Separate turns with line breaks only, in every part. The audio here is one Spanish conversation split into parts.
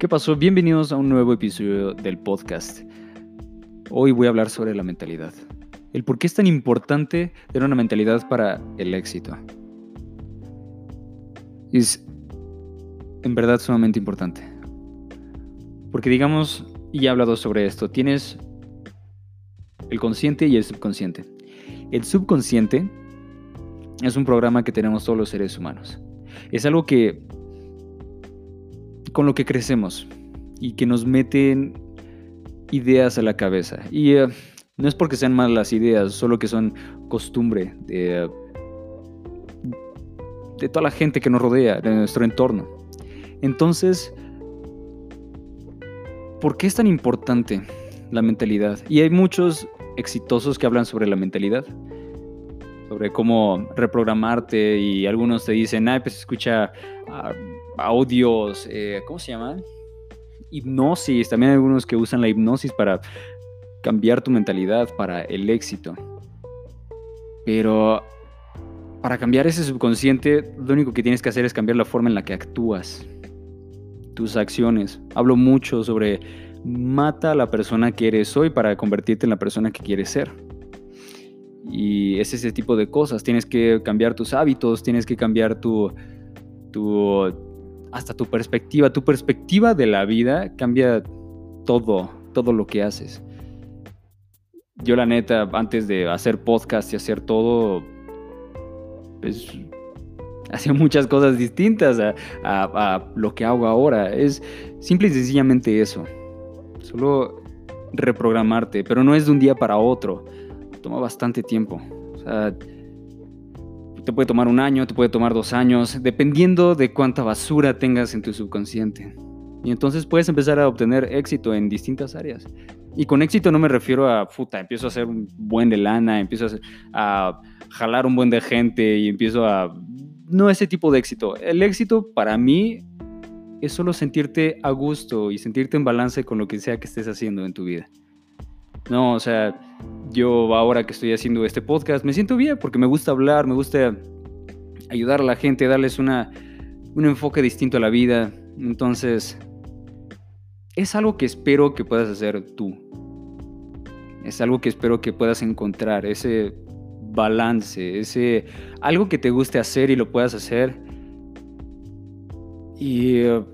¿Qué pasó? Bienvenidos a un nuevo episodio del podcast. Hoy voy a hablar sobre la mentalidad. El por qué es tan importante tener una mentalidad para el éxito. Es en verdad sumamente importante. Porque digamos, y he hablado sobre esto, tienes el consciente y el subconsciente. El subconsciente es un programa que tenemos todos los seres humanos. Es algo que con lo que crecemos y que nos meten ideas a la cabeza. Y eh, no es porque sean malas ideas, solo que son costumbre de, de toda la gente que nos rodea, de nuestro entorno. Entonces, ¿por qué es tan importante la mentalidad? Y hay muchos exitosos que hablan sobre la mentalidad, sobre cómo reprogramarte y algunos te dicen, ay, pues escucha audios, eh, ¿cómo se llaman? Hipnosis, también hay algunos que usan la hipnosis para cambiar tu mentalidad, para el éxito. Pero para cambiar ese subconsciente, lo único que tienes que hacer es cambiar la forma en la que actúas, tus acciones. Hablo mucho sobre mata a la persona que eres hoy para convertirte en la persona que quieres ser. Y es ese tipo de cosas. Tienes que cambiar tus hábitos, tienes que cambiar tu, tu hasta tu perspectiva. Tu perspectiva de la vida cambia todo, todo lo que haces. Yo la neta, antes de hacer podcast y hacer todo, pues hacía muchas cosas distintas a, lo que hago ahora. Es simple y sencillamente eso. Solo reprogramarte, pero no es de un día para otro. Toma bastante tiempo. O sea, te puede tomar un año, te puede tomar dos años, dependiendo de cuánta basura tengas en tu subconsciente. Y entonces puedes empezar a obtener éxito en distintas áreas. Y con éxito no me refiero a, puta, empiezo a hacer un buen de lana, empiezo a, jalar un buen de gente y empiezo a... No ese tipo de éxito. El éxito para mí es solo sentirte a gusto y sentirte en balance con lo que sea que estés haciendo en tu vida. No, o sea, yo ahora que estoy haciendo este podcast me siento bien porque me gusta hablar, me gusta ayudar a la gente, darles una, un enfoque distinto a la vida. Entonces, es algo que espero que puedas hacer tú. Es algo que espero que puedas encontrar, ese balance, ese algo que te guste hacer y lo puedas hacer y uh,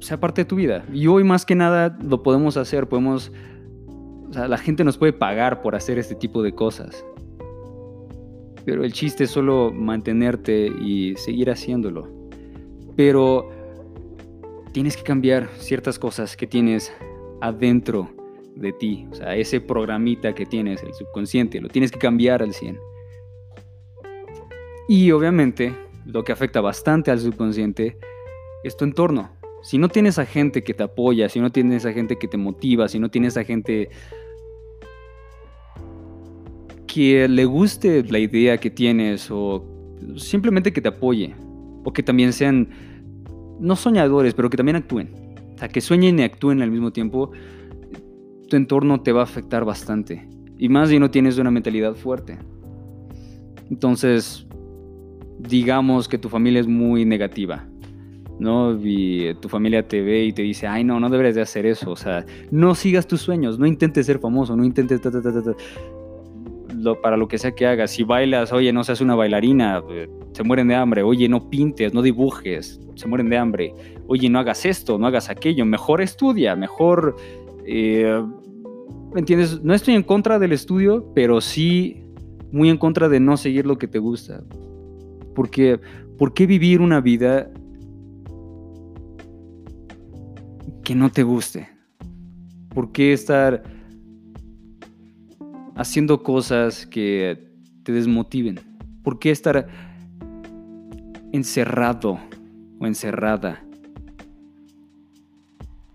sea parte de tu vida. Y hoy más que nada lo podemos hacer, podemos la gente nos puede pagar por hacer este tipo de cosas. Pero el chiste es solo mantenerte y seguir haciéndolo. Pero tienes que cambiar ciertas cosas que tienes adentro de ti. O sea, ese programita que tienes, el subconsciente, lo tienes que cambiar al 100. Y obviamente, lo que afecta bastante al subconsciente es tu entorno si no tienes a gente que te apoya, si no tienes a gente que te motiva, si no tienes a gente que le guste la idea que tienes o simplemente que te apoye o que también sean no soñadores, pero que también actúen. O sea, que sueñen y actúen al mismo tiempo, tu entorno te va a afectar bastante. Y más si no tienes una mentalidad fuerte. Entonces, digamos que tu familia es muy negativa ¿no? Y tu familia te ve y te dice, ay, no, no deberías de hacer eso, o sea, no sigas tus sueños, no intentes ser famoso, no intentes... para lo que sea que hagas, si bailas, oye, no seas una bailarina, eh, se mueren de hambre, oye, no pintes, no dibujes, se mueren de hambre, oye, no hagas esto, no hagas aquello, mejor estudia, mejor... Eh, ¿Me entiendes? No estoy en contra del estudio, pero sí muy en contra de no seguir lo que te gusta. Porque, ¿por qué vivir una vida que no te guste? ¿Por qué estar haciendo cosas que te desmotiven? ¿Por qué estar encerrado o encerrada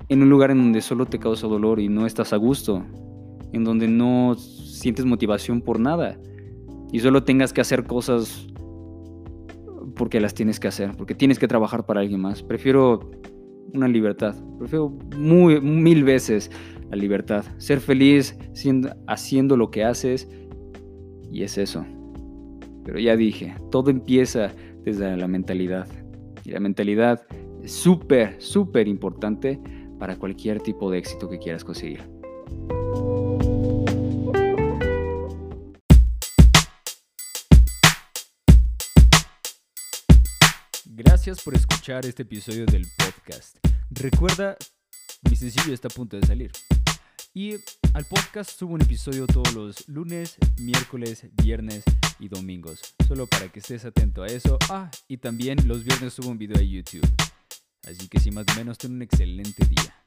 en un lugar en donde solo te causa dolor y no estás a gusto? En donde no sientes motivación por nada y solo tengas que hacer cosas porque las tienes que hacer, porque tienes que trabajar para alguien más. Prefiero una libertad. Prefiero mil veces la libertad. Ser feliz haciendo lo que haces y es eso. Pero ya dije, todo empieza desde la mentalidad. Y la mentalidad es súper, súper importante para cualquier tipo de éxito que quieras conseguir. Gracias por escuchar este episodio del podcast. Recuerda, mi sencillo está a punto de salir. Y al podcast subo un episodio todos los lunes, miércoles, viernes y domingos. Solo para que estés atento a eso. Ah, y también los viernes subo un video a YouTube. Así que sin más o menos, ten un excelente día.